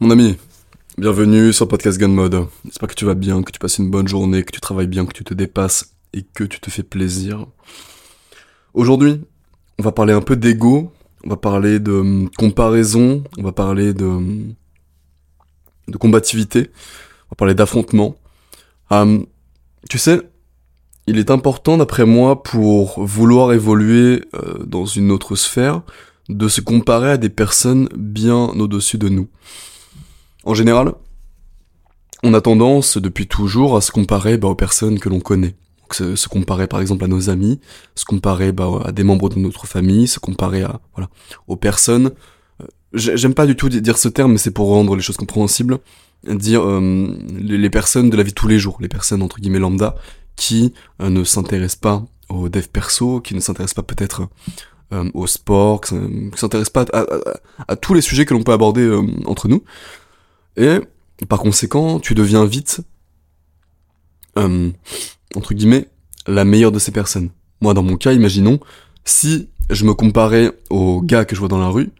Mon ami, bienvenue sur Podcast Gun Mode. J'espère que tu vas bien, que tu passes une bonne journée, que tu travailles bien, que tu te dépasses et que tu te fais plaisir. Aujourd'hui, on va parler un peu d'ego, on va parler de hum, comparaison, on va parler de, hum, de combativité, on va parler d'affrontement. Hum, tu sais, il est important d'après moi pour vouloir évoluer euh, dans une autre sphère de se comparer à des personnes bien au-dessus de nous. En général, on a tendance depuis toujours à se comparer bah, aux personnes que l'on connaît. Se, comparer par exemple à nos amis, se comparer bah, à des membres de notre famille, se comparer à voilà aux personnes. Euh, j'aime pas du tout dire ce terme, mais c'est pour rendre les choses compréhensibles. Dire euh, les, personnes de la vie de tous les jours, les personnes entre guillemets lambda, qui euh, ne s'intéressent pas au dev perso, qui ne s'intéressent pas peut-être euh, au sport, qui s'intéressent pas à, à, à, tous les sujets que l'on peut aborder euh, entre nous. Et par conséquent, tu deviens vite, euh, entre guillemets, la meilleure de ces personnes. Moi, dans mon cas, imaginons, si je me comparais aux gars que je vois dans la rue,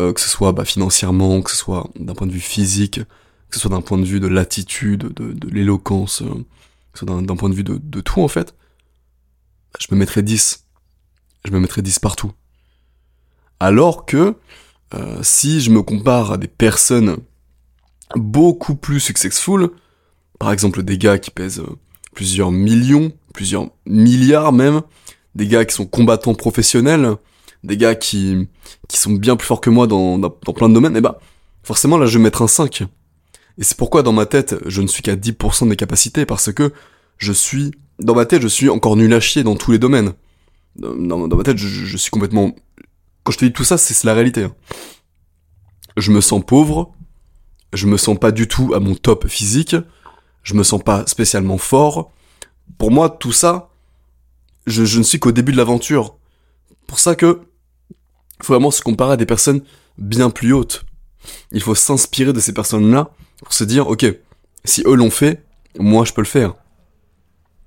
euh, que ce soit bah, financièrement, que ce soit d'un point de vue physique, que ce soit d'un point de vue de l'attitude, de, de l'éloquence, euh, que ce soit d'un point de vue de, tout en fait, je me mettrais 10. Je me mettrais 10 partout. Alors que euh, si je me compare à des personnes beaucoup plus successful, par exemple des gars qui pèsent euh, plusieurs millions, plusieurs milliards même, des gars qui sont combattants professionnels, des gars qui, qui sont bien plus forts que moi dans, dans, plein de domaines, et bah forcément là je vais mettre un 5. Et c'est pourquoi dans ma tête je ne suis qu'à 10% de mes capacités, parce que je suis, dans ma tête je suis encore nul à chier dans tous les domaines. Dans, dans ma tête je, je, suis complètement... Quand je te dis tout ça, c'est la réalité. Hein. Je me sens pauvre, je me sens pas du tout à mon top physique, je me sens pas spécialement fort. Pour moi, tout ça, je, ne suis qu'au début de l'aventure. Pour ça que faut vraiment se comparer à des personnes bien plus hautes. Il faut s'inspirer de ces personnes-là pour se dire, ok, si eux l'ont fait, moi je peux le faire.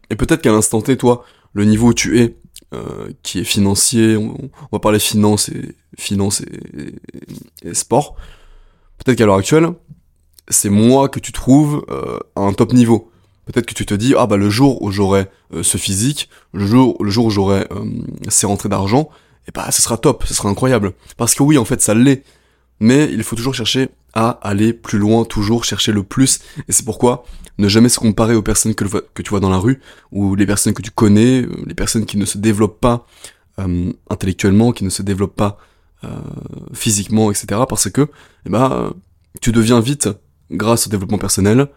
Et peut-être qu'à l'instant T, toi, le niveau où tu es, euh, qui est financier, on, va parler finance et finance et sport, peut-être qu'à l'heure actuelle, c'est moi que tu trouves euh, à un top niveau. Peut-être que tu te dis, ah bah le jour où j'aurai euh, ce physique, le jour, le jour où j'aurai euh, ces rentrées d'argent, et bah ce sera top, ce sera incroyable. Parce que oui, en fait, ça l'est. Mais il faut toujours chercher à aller plus loin, toujours chercher le plus. Et c'est pourquoi ne jamais se comparer aux personnes que, que, tu vois dans la rue, ou les personnes que tu connais, les personnes qui ne se développent pas intellectuellement, qui ne se développent pas physiquement, etc. Parce que, eh ben, tu deviens vite grâce au développement personnel,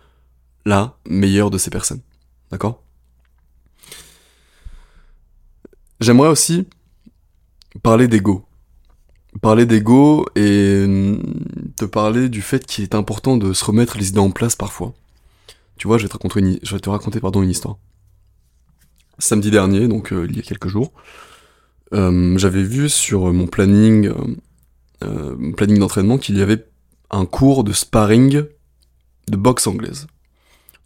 la meilleure de ces personnes. D'accord? J'aimerais aussi parler d'ego. Parler d'ego et te parler du fait qu'il est important de se remettre les idées en place parfois. Tu vois, je vais te raconter une, je vais te raconter pardon, une histoire. Samedi dernier, donc euh, il y a quelques jours, euh, j'avais vu sur mon planning, euh, mon planning d'entraînement qu'il y avait un cours de sparring de boxe anglaise.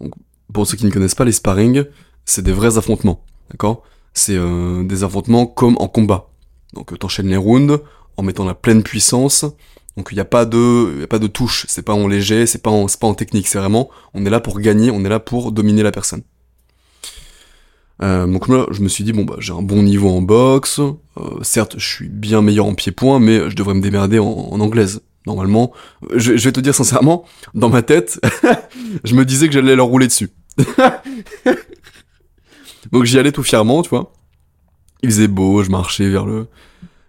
Donc, pour ceux qui ne connaissent pas les sparring, c'est des vrais affrontements, d'accord? C'est euh, des affrontements comme en combat. Donc t'enchaînes les rounds en mettant la pleine puissance. Donc il n'y a pas de, y a pas de touche. C'est pas en léger, c'est pas en, pas en technique. C'est vraiment, on est là pour gagner, on est là pour dominer la personne. Euh, donc là, je me suis dit bon bah j'ai un bon niveau en boxe. Euh, certes, je suis bien meilleur en pied-point, mais je devrais me démerder en anglaise normalement, je, je, vais te dire sincèrement, dans ma tête, je me disais que j'allais leur rouler dessus. Donc j'y allais tout fièrement, tu vois. Il faisait beau, je marchais vers le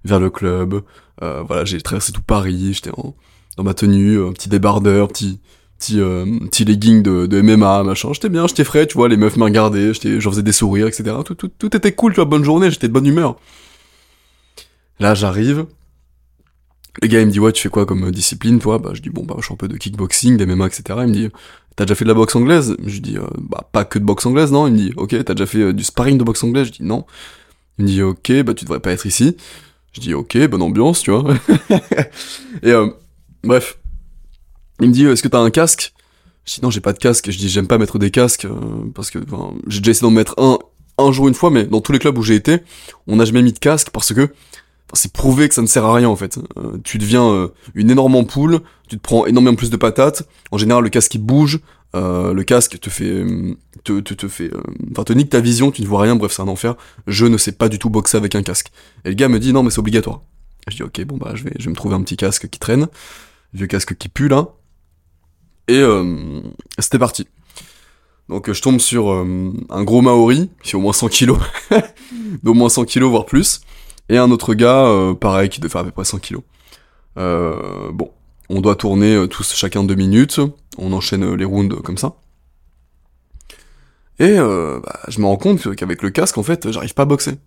vers le club. Euh, voilà, j'ai traversé tout Paris, j'étais dans ma tenue, un petit débardeur, petit petit euh, petit legging de, de MMA, machin. J'étais bien, j'étais frais, tu vois, les meufs me regardaient, j'en faisais des sourires, etc. Tout, tout, tout était cool, tu vois, bonne journée, j'étais de bonne humeur. Là, j'arrive, le gars, il me dit, ouais, tu fais quoi comme discipline, toi? Bah, je dis, bon, bah, je suis un peu de kickboxing, des MMA, etc. Il me dit, t'as déjà fait de la boxe anglaise? Je dis, euh, bah, pas que de boxe anglaise, non? Il me dit, ok, t'as déjà fait euh, du sparring de boxe anglaise? Je dis, non. Il me dit, ok, bah, tu devrais pas être ici. Je dis, ok, bonne ambiance, tu vois. Et, euh, bref. Il me dit, est-ce que t'as un casque? Je dis, non, j'ai pas de casque. Je dis, j'aime pas mettre des casques, parce que, j'ai déjà essayé d'en mettre un, un jour, une fois, mais dans tous les clubs où j'ai été, on n'a jamais mis de casque parce que, c'est prouvé que ça ne sert à rien en fait. Euh, tu deviens euh, une énorme ampoule, tu te prends énormément plus de patates. En général, le casque il bouge, euh, le casque te fait, te, te, te fait, enfin te nique ta vision, tu ne vois rien. Bref, c'est un enfer. Je ne sais pas du tout boxer avec un casque. Et le gars me dit non mais c'est obligatoire. Je dis ok bon bah je vais, je vais me trouver un petit casque qui traîne, vieux casque qui pue là. Et c'était parti. Donc je tombe sur un gros Maori qui a au moins 100 kilos, d'au moins 100 kilos voire plus. Et un autre gars, euh, pareil, qui devait faire à peu près 100 kilos. Euh, bon, on doit tourner euh, tous chacun deux minutes, on enchaîne les rounds comme ça. Et bah, je me rends compte qu'avec le casque, en fait, j'arrive pas à boxer.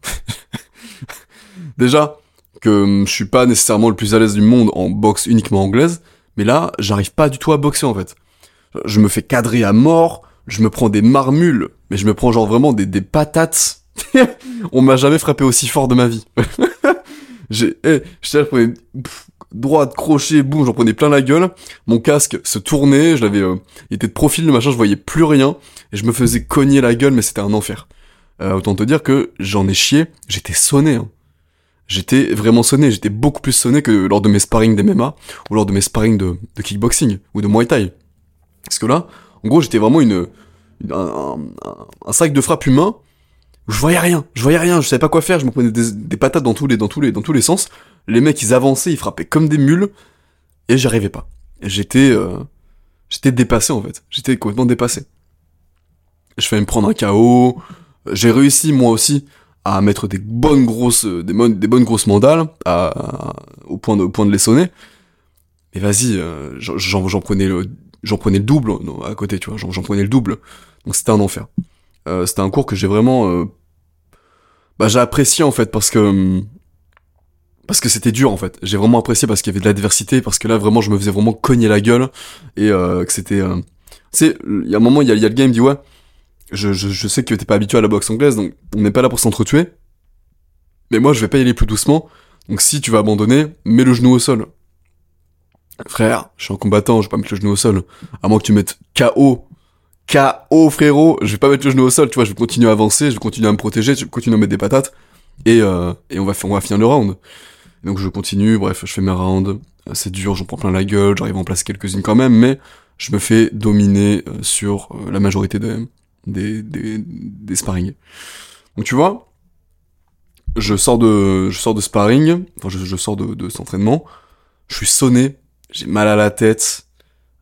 Déjà, que hum, je suis pas nécessairement le plus à l'aise du monde en boxe uniquement anglaise, mais là, j'arrive pas du tout à boxer en fait. Je me fais cadrer à mort, je me prends des marmules, mais je me prends genre vraiment des, des patates on m'a jamais frappé aussi fort de ma vie. j'ai, eh, je prenais droite, crochet, boum, j'en prenais plein la gueule. Mon casque se tournait, je l'avais, euh, il était de profil, le machin, je voyais plus rien, et je me faisais cogner la gueule, mais c'était un enfer. Euh, autant te dire que j'en ai chié, j'étais sonné. Hein. J'étais vraiment sonné, j'étais beaucoup plus sonné que lors de mes sparring d'MMA, ou lors de mes sparring de, kickboxing, ou de Muay Thai. Parce que là, en gros, j'étais vraiment une, un, un, sac de frappe humain, je voyais rien, je voyais rien, je savais pas quoi faire, je me prenais des, patates dans tous les, dans tous les, dans tous les sens. Les mecs, ils avançaient, ils frappaient comme des mules, et j'y arrivais pas. J'étais, euh, j'étais dépassé en fait. J'étais complètement dépassé. Je fais me prendre un KO. J'ai réussi moi aussi à mettre des bonnes grosses, des, bonnes, des bonnes grosses mandales, à, au point de, au point de les sonner. Et vas-y, euh, j'en prenais le, j'en prenais le double à côté, tu vois, j'en prenais le double. Donc c'était un enfer. Euh, c'était un cours que j'ai vraiment euh, bah j'ai apprécié en fait parce que hum, parce que c'était dur en fait. J'ai vraiment apprécié parce qu'il y avait de l'adversité, parce que là vraiment je me faisais vraiment cogner la gueule et euh, que c'était. Sais, il y a un moment il y a, le game dit ouais, je, je, je sais que t'es pas habitué à la boxe anglaise donc on n'est pas là pour s'entretuer. Mais moi je vais pas y aller plus doucement. Donc si tu vas abandonner, mets le genou au sol. Frère, je suis un combattant, je vais pas mettre le genou au sol. À moins que tu mettes KO KO frérot, je vais pas mettre le genou au sol, tu vois, je vais continuer à avancer, je vais continuer à me protéger, je vais continuer à mettre des patates, et, euh, et on, va, on va finir le round. Donc je continue, bref, je fais mes rounds, c'est dur, j'en prends plein la gueule, j'arrive à en placer quelques-unes quand même, mais je me fais dominer euh, sur euh, la majorité de, des, des, des sparring. Donc tu vois, je sors de, je sors de sparring, enfin je, je sors de, de cet entraînement, je suis sonné, j'ai mal à la tête,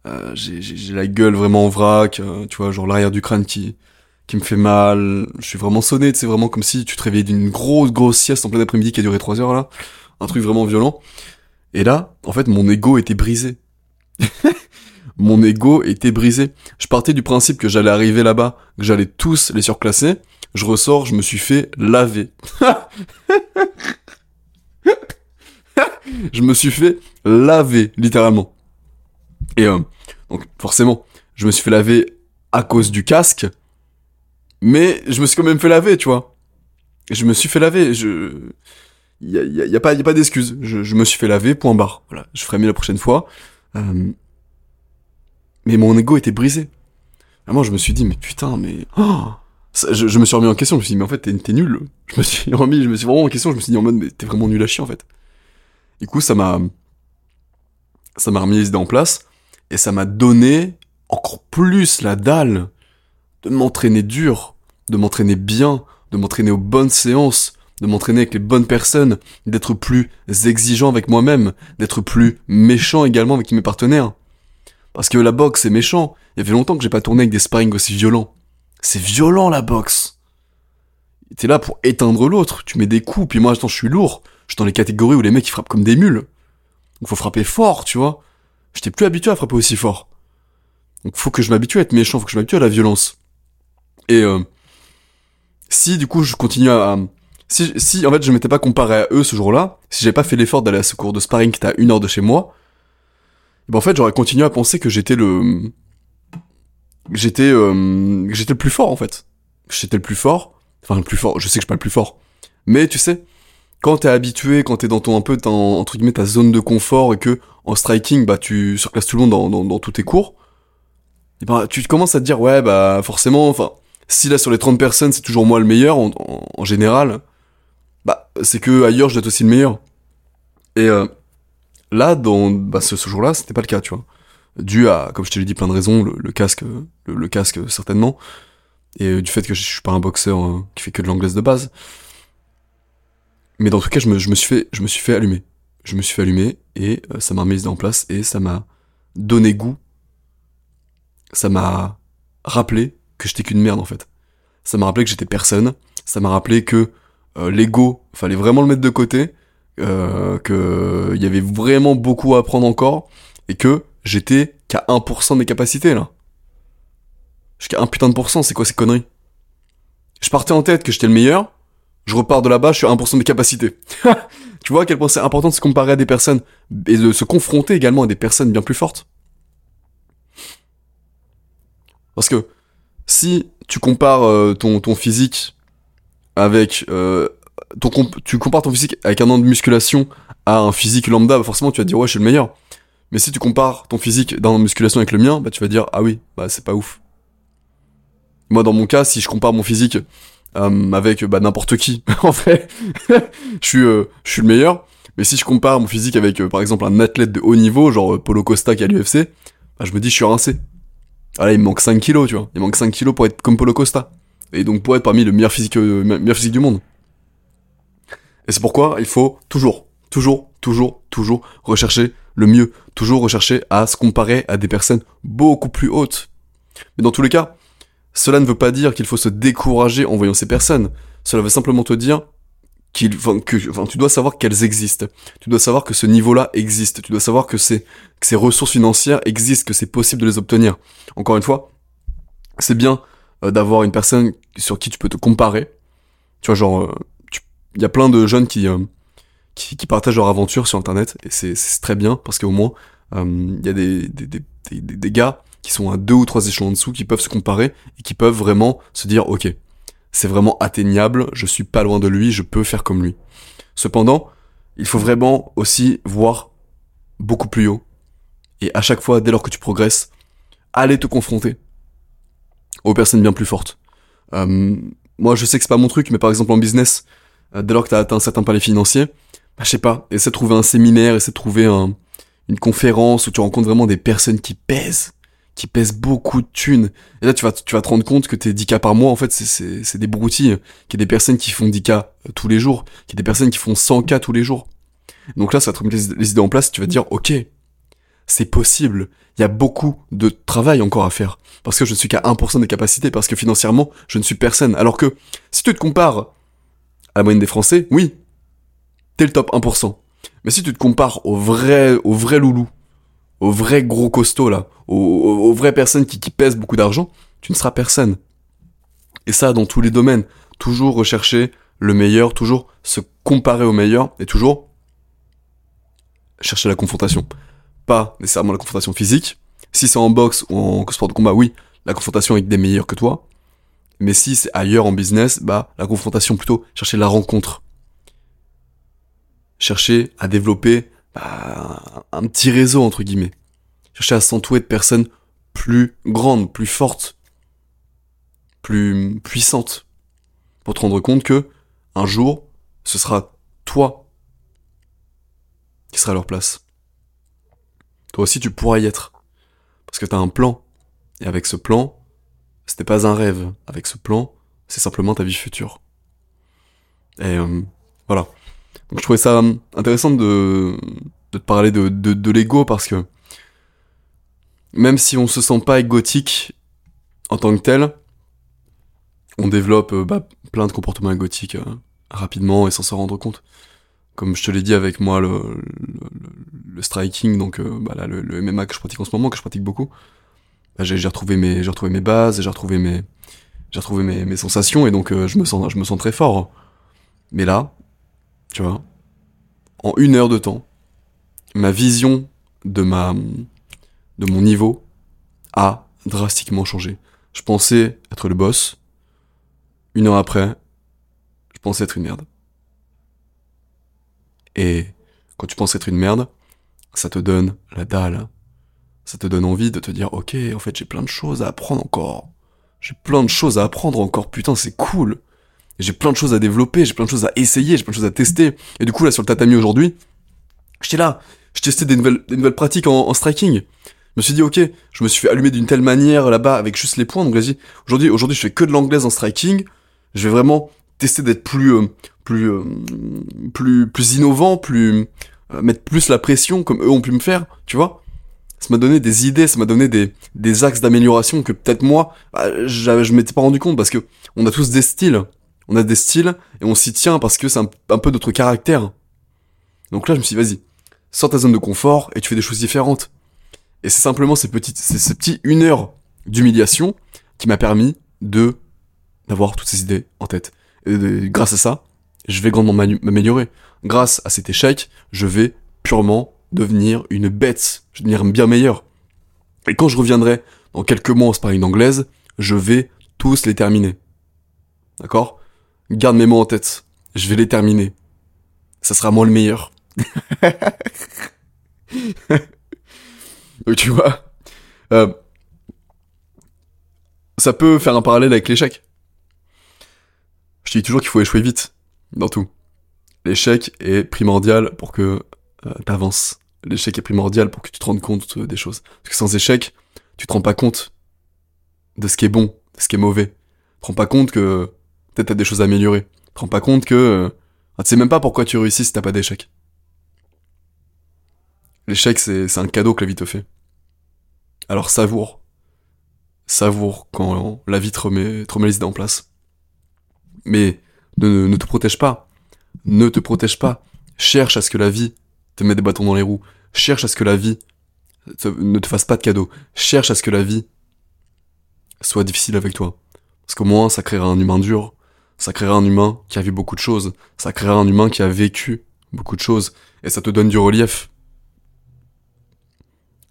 euh, j'ai la gueule vraiment en vrac, euh, tu vois, genre l'arrière du crâne qui qui me fait mal. Je suis vraiment sonné, c'est vraiment comme si tu te réveillais d'une grosse grosse sieste en plein après-midi qui a duré trois heures là, un truc vraiment violent. Et là, en fait, mon ego était brisé. mon ego était brisé. Je partais du principe que j'allais arriver là-bas, que j'allais tous les surclasser. Je ressors, je me suis fait laver. je me suis fait laver, littéralement. Et euh, donc forcément, je me suis fait laver à cause du casque, mais je me suis quand même fait laver, tu vois. Je me suis fait laver, je... Y a, y a, pas, y a pas d'excuse. Je, je, me suis fait laver, point barre. Voilà, je ferai mieux la prochaine fois. Euh... Mais mon ego était brisé. Vraiment, je me suis dit, mais putain, mais... Oh je, je, me suis remis en question, je me suis dit, mais en fait, t'es nul. Je me suis remis, je me suis vraiment en question, je me suis dit en mode, mais t'es vraiment nul à chier, en fait. Du coup, ça m'a... Ça m'a remis les idées en place. Et ça m'a donné encore plus la dalle de m'entraîner dur, de m'entraîner bien, de m'entraîner aux bonnes séances, de m'entraîner avec les bonnes personnes, d'être plus exigeant avec moi-même, d'être plus méchant également avec mes partenaires. Parce que la boxe, c'est méchant. Il y avait longtemps que j'ai pas tourné avec des sparring aussi violents. C'est violent, la boxe. T'es là pour éteindre l'autre. Tu mets des coups, puis moi, attends, je suis lourd. Je suis dans les catégories où les mecs, ils frappent comme des mules. Donc faut frapper fort, tu vois. J'étais plus habitué à frapper aussi fort. Donc faut que je m'habitue à être méchant, faut que je m'habitue à la violence. Et euh, si du coup je continue à... Si, si en fait je m'étais pas comparé à eux ce jour-là, si j'avais pas fait l'effort d'aller à ce cours de sparring qui était à une heure de chez moi, ben en fait j'aurais continué à penser que j'étais le... J'étais euh, j'étais le plus fort en fait. J'étais le plus fort. Enfin le plus fort, je sais que je suis pas le plus fort. Mais tu sais, quand t'es habitué, quand t'es dans ton un peu dans, entre guillemets ta zone de confort et que en striking bah tu surclasses tout le monde dans, dans, dans tous tes cours, et ben tu commences à te dire ouais bah forcément enfin si là sur les 30 personnes c'est toujours moi le meilleur en, en, général, bah c'est que ailleurs je dois être aussi le meilleur. Et euh, là, dans bah, ce, ce jour-là, c'était pas le cas, tu vois. Dû à, comme je te l'ai dit, plein de raisons, le, le casque, le, le, casque certainement, et euh, du fait que je suis pas un boxeur euh, qui fait que de l'anglaise de base. Mais dans tout cas, je me, je me suis fait, je me suis fait allumer. Je me suis fait allumer et euh, ça m'a mis en place et ça m'a donné goût. Ça m'a rappelé que j'étais qu'une merde en fait. Ça m'a rappelé que j'étais personne. Ça m'a rappelé que euh, l'ego, fallait vraiment le mettre de côté, euh, que il y avait vraiment beaucoup à apprendre encore et que j'étais qu'à 1% de mes capacités là. Jusqu'à un putain de pourcent, c'est quoi ces conneries? Je partais en tête que j'étais le meilleur, je repars de là-bas, je suis à 1% de mes capacités. tu vois à quel point c'est important de se comparer à des personnes et de se confronter également à des personnes bien plus fortes. Parce que si tu compares euh, ton, ton physique avec euh, ton comp- tu compares ton physique avec un an de musculation à un physique lambda, bah forcément tu vas te dire ouais je suis le meilleur. Mais si tu compares ton physique d'un an de musculation avec le mien, bah tu vas dire ah oui bah c'est pas ouf. Moi dans mon cas si je compare mon physique euh, avec bah, n'importe qui, en fait, je suis euh, je suis le meilleur. Mais si je compare mon physique avec euh, par exemple un athlète de haut niveau genre euh, Polo Costa qui est à l'UFC, bah, je me dis je suis rincé. Ah là, il me manque 5 kilos, tu vois. Il manque 5 kilos pour être comme Polo Costa. Et donc pour être parmi le meilleur physique, me- meilleur physique du monde. Et c'est pourquoi il faut toujours, toujours, toujours, toujours rechercher le mieux. Toujours rechercher à se comparer à des personnes beaucoup plus hautes. Mais dans tous les cas, cela ne veut pas dire qu'il faut se décourager en voyant ces personnes. Cela veut simplement te dire qu'il, enfin, que, enfin, tu dois savoir qu'elles existent. Tu dois savoir que ce niveau-là existe. Tu dois savoir que ces, que ces ressources financières existent, que c'est possible de les obtenir. Encore une fois, c'est bien euh, d'avoir une personne sur qui tu peux te comparer. Tu vois, genre, euh, il y a plein de jeunes qui, euh, qui, qui partagent leur aventure sur Internet, et c'est très bien, parce qu'au moins, euh, il y a des, des, des- des gars qui sont à deux ou trois échelons en dessous, qui peuvent se comparer, et qui peuvent vraiment se dire, ok, c'est vraiment atteignable, je suis pas loin de lui, je peux faire comme lui. Cependant, il faut vraiment aussi voir beaucoup plus haut, et à chaque fois, dès lors que tu progresses, aller te confronter aux personnes bien plus fortes. Euh, moi, je sais que c'est pas mon truc, mais par exemple en business, euh, dès lors que t'as atteint un certain palier financier, bah, je sais pas, essaie de trouver un séminaire, essaie de trouver un, une conférence où tu rencontres vraiment des personnes qui pèsent, qui pèsent beaucoup de thunes. Et là, tu vas, tu vas te rendre compte que tes 10 cas par mois, en fait, c'est, des broutilles. Qu'il y a des personnes qui font 10 cas euh, tous les jours, qu'il y a des personnes qui font 100 cas tous les jours. Donc là, ça va te les, les idées en place, tu vas te dire, ok, c'est possible. Il y a beaucoup de travail encore à faire. Parce que je ne suis qu'à 1% des capacités, parce que financièrement, je ne suis personne. Alors que, si tu te compares à la moyenne des Français, oui, t'es le top 1%. Mais si tu te compares au vrai, au vrai loulou, au vrai gros costaud là, aux, aux- aux vraies personnes qui, qui pèsent beaucoup d'argent, tu ne seras personne. Et ça, dans tous les domaines. Toujours rechercher le meilleur, toujours se comparer au meilleur, et toujours chercher la confrontation. Pas nécessairement la confrontation physique. Si c'est en boxe ou en sport de combat, oui, la confrontation avec des meilleurs que toi. Mais si c'est ailleurs en business, bah, la confrontation plutôt, chercher la rencontre. Chercher à développer bah, un petit réseau, entre guillemets. Chercher à s'entourer de personnes plus grandes, plus fortes, plus puissantes. Pour te rendre compte que, un jour, ce sera toi qui sera à leur place. Toi aussi, tu pourras y être. Parce que t'as un plan. Et avec ce plan, c'était pas un rêve. Avec ce plan, c'est simplement ta vie future. Et euh, voilà. Donc je trouvais ça intéressant de, de te parler de, de, de l'ego parce que même si on se sent pas égotique en tant que tel, on développe euh, bah, plein de comportements égotiques euh, rapidement et sans s'en rendre compte. Comme je te l'ai dit avec moi, le, le, le- striking, donc euh, bah, là, le, le MMA que je pratique en ce moment, que je pratique beaucoup, bah, j'ai retrouvé mes retrouvé mes bases, j'ai retrouvé mes j'ai retrouvé mes, mes sensations et donc je me sens je me sens très fort. Mais là, tu vois, en une heure de temps, ma vision de ma de mon niveau a drastiquement changé. Je pensais être le boss. Une heure après, je pensais être une merde. Et quand tu penses être une merde, ça te donne la dalle. Ça te donne envie de te dire, ok, en fait, j'ai plein de choses à apprendre encore. J'ai plein de choses à apprendre encore, putain, c'est cool. J'ai plein de choses à développer, j'ai plein de choses à essayer, j'ai plein de choses à tester. Et du coup, là, sur le tatami aujourd'hui, J'étais là, je testais des nouvelles, des nouvelles pratiques en, striking. Je me suis dit, ok, je me suis fait allumer d'une telle manière là-bas avec juste les points. Donc vas-y, aujourd'hui, aujourd'hui, je fais que de l'anglaise en striking. Je vais vraiment tester d'être plus, euh, plus, euh, plus, plus innovant, plus, euh, mettre plus la pression comme eux ont pu me faire, tu vois. Ça m'a donné des idées, ça m'a donné des, des axes d'amélioration que peut-être moi, bah, je m'étais pas rendu compte parce que on a tous des styles. On a des styles et on s'y tient parce que c'est un, peu notre caractère. Donc là, je me suis dit, vas-y, sors ta zone de confort et tu fais des choses différentes. Et c'est simplement ces petites, ces, ces petits une heure d'humiliation qui m'a permis de d'avoir toutes ces idées en tête. Et grâce à ça, je vais grandement m'améliorer. Grâce à cet échec, je vais purement devenir une bête. Je vais devenir bien meilleur. Et quand je reviendrai dans quelques mois en sparring anglaise, je vais tous les terminer. D'accord? Garde mes mots en tête. Je vais les terminer. Ça sera moi le meilleur. Donc, tu vois, euh, ça peut faire un parallèle avec l'échec. Je dis toujours qu'il faut échouer vite dans tout. L'échec est primordial pour que euh, t'avances. L'échec est primordial pour que tu te rendes compte euh, des choses. Parce que sans échec, tu te rends pas compte de ce qui est bon, de ce qui est mauvais. Tu te rends pas compte que peut-être t'as des choses à améliorer. Te pas compte que euh, ah, tu sais même pas pourquoi tu réussis si t'as pas d'échec. L'échec, c'est un cadeau que la vie te fait. Alors savoure. Savoure quand la vie te remet, te remet les idées en place. Mais ne, ne te protège pas. Ne te protège pas. Cherche à ce que la vie te mette des bâtons dans les roues. Cherche à ce que la vie ne te fasse pas de cadeaux. Cherche à ce que la vie soit difficile avec toi. Parce qu'au moins, ça créera un humain dur. Ça créera un humain qui a vu beaucoup de choses. Ça créera un humain qui a vécu beaucoup de choses. Et ça te donne du relief.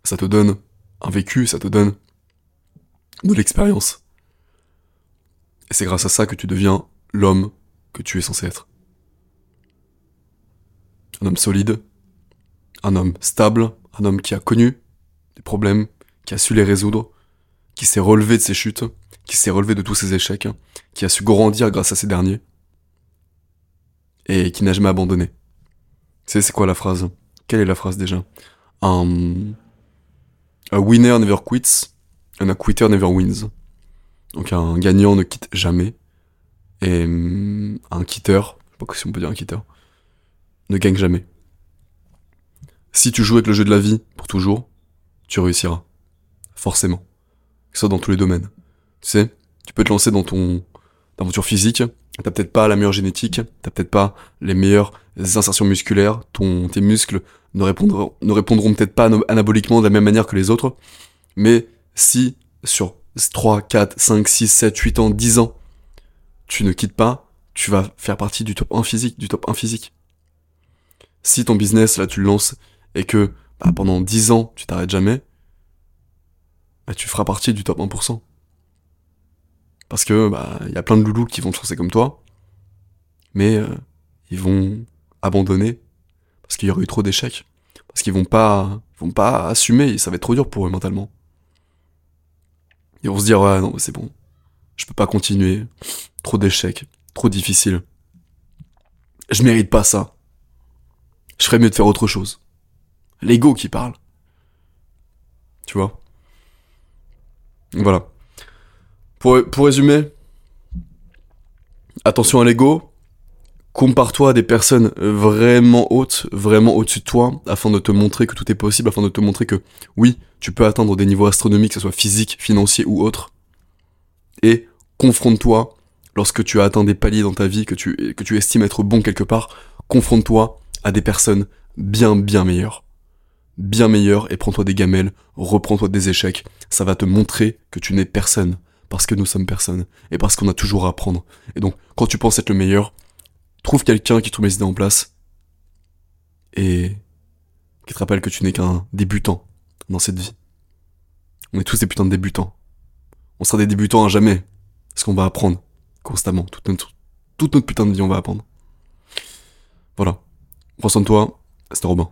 Ça te donne un vécu, ça te donne de l'expérience. Et c'est grâce à ça que tu deviens l'homme que tu es censé être. Un homme solide, un homme stable, un homme qui a connu des problèmes, qui a su les résoudre, qui s'est relevé de ses chutes, qui s'est relevé de tous ses échecs, qui a su grandir grâce à ces derniers, et qui n'a jamais abandonné. C'est quoi la phrase? Quelle est la phrase déjà? Un... Winner never quits, and a quitter never wins. Donc un gagnant ne quitte jamais, et hum, un quitteur, je sais pas si on peut dire un quitteur, ne gagne jamais. Si tu joues avec le jeu de la vie pour toujours, tu réussiras. Forcément. Que soit dans tous les domaines. Tu sais, tu peux te lancer dans ton aventure physique, t'as peut-être pas la meilleure génétique, t'as peut-être pas les meilleures insertions musculaires, ton, tes muscles ne répondront, ne répondront peut-être pas ana- anaboliquement de la même manière que les autres, mais si sur 3, 4, 5, 6, 7, 8 ans, 10 ans, tu ne quittes pas, tu vas faire partie du top 1 physique, du top 1 physique. Si ton business, là, tu le lances, et que bah, pendant 10 ans, tu t'arrêtes jamais, bah, tu feras partie du top 1%. Parce que, bah, il y a plein de loulous qui vont te lancer comme toi, mais euh, ils vont abandonner parce qu'il y aurait eu trop d'échecs. Parce qu'ils vont pas, vont pas assumer, ça va être trop dur pour eux mentalement. Ils vont se dire, ouais, non, c'est bon. Je peux pas continuer. Trop d'échecs. Trop difficile. Je mérite pas ça. Je ferais mieux de faire autre chose. L'ego qui parle. Tu vois? Voilà. Pour, résumer, attention à l'ego. Compare-toi à des personnes vraiment hautes, vraiment au-dessus de toi, afin de te montrer que tout est possible, afin de te montrer que oui, tu peux atteindre des niveaux astronomiques, que ce soit physique, financier ou autre. Et confronte-toi lorsque tu as atteint des paliers dans ta vie, que tu, que tu estimes être bon quelque part, confronte-toi à des personnes bien, bien meilleures. Bien meilleures et prends-toi des gamelles, reprends-toi des échecs. Ça va te montrer que tu n'es personne. Parce que nous sommes personne. Et parce qu'on a toujours à apprendre. Et donc, quand tu penses être le meilleur, trouve quelqu'un qui te met les idées en place. Et qui te rappelle que tu n'es qu'un débutant dans cette vie. On est tous des putains de débutants. On sera des débutants à jamais. Parce qu'on va apprendre constamment. Toute notre, toute notre putain de vie, on va apprendre. Voilà. Prends soin de toi. C'était Robin.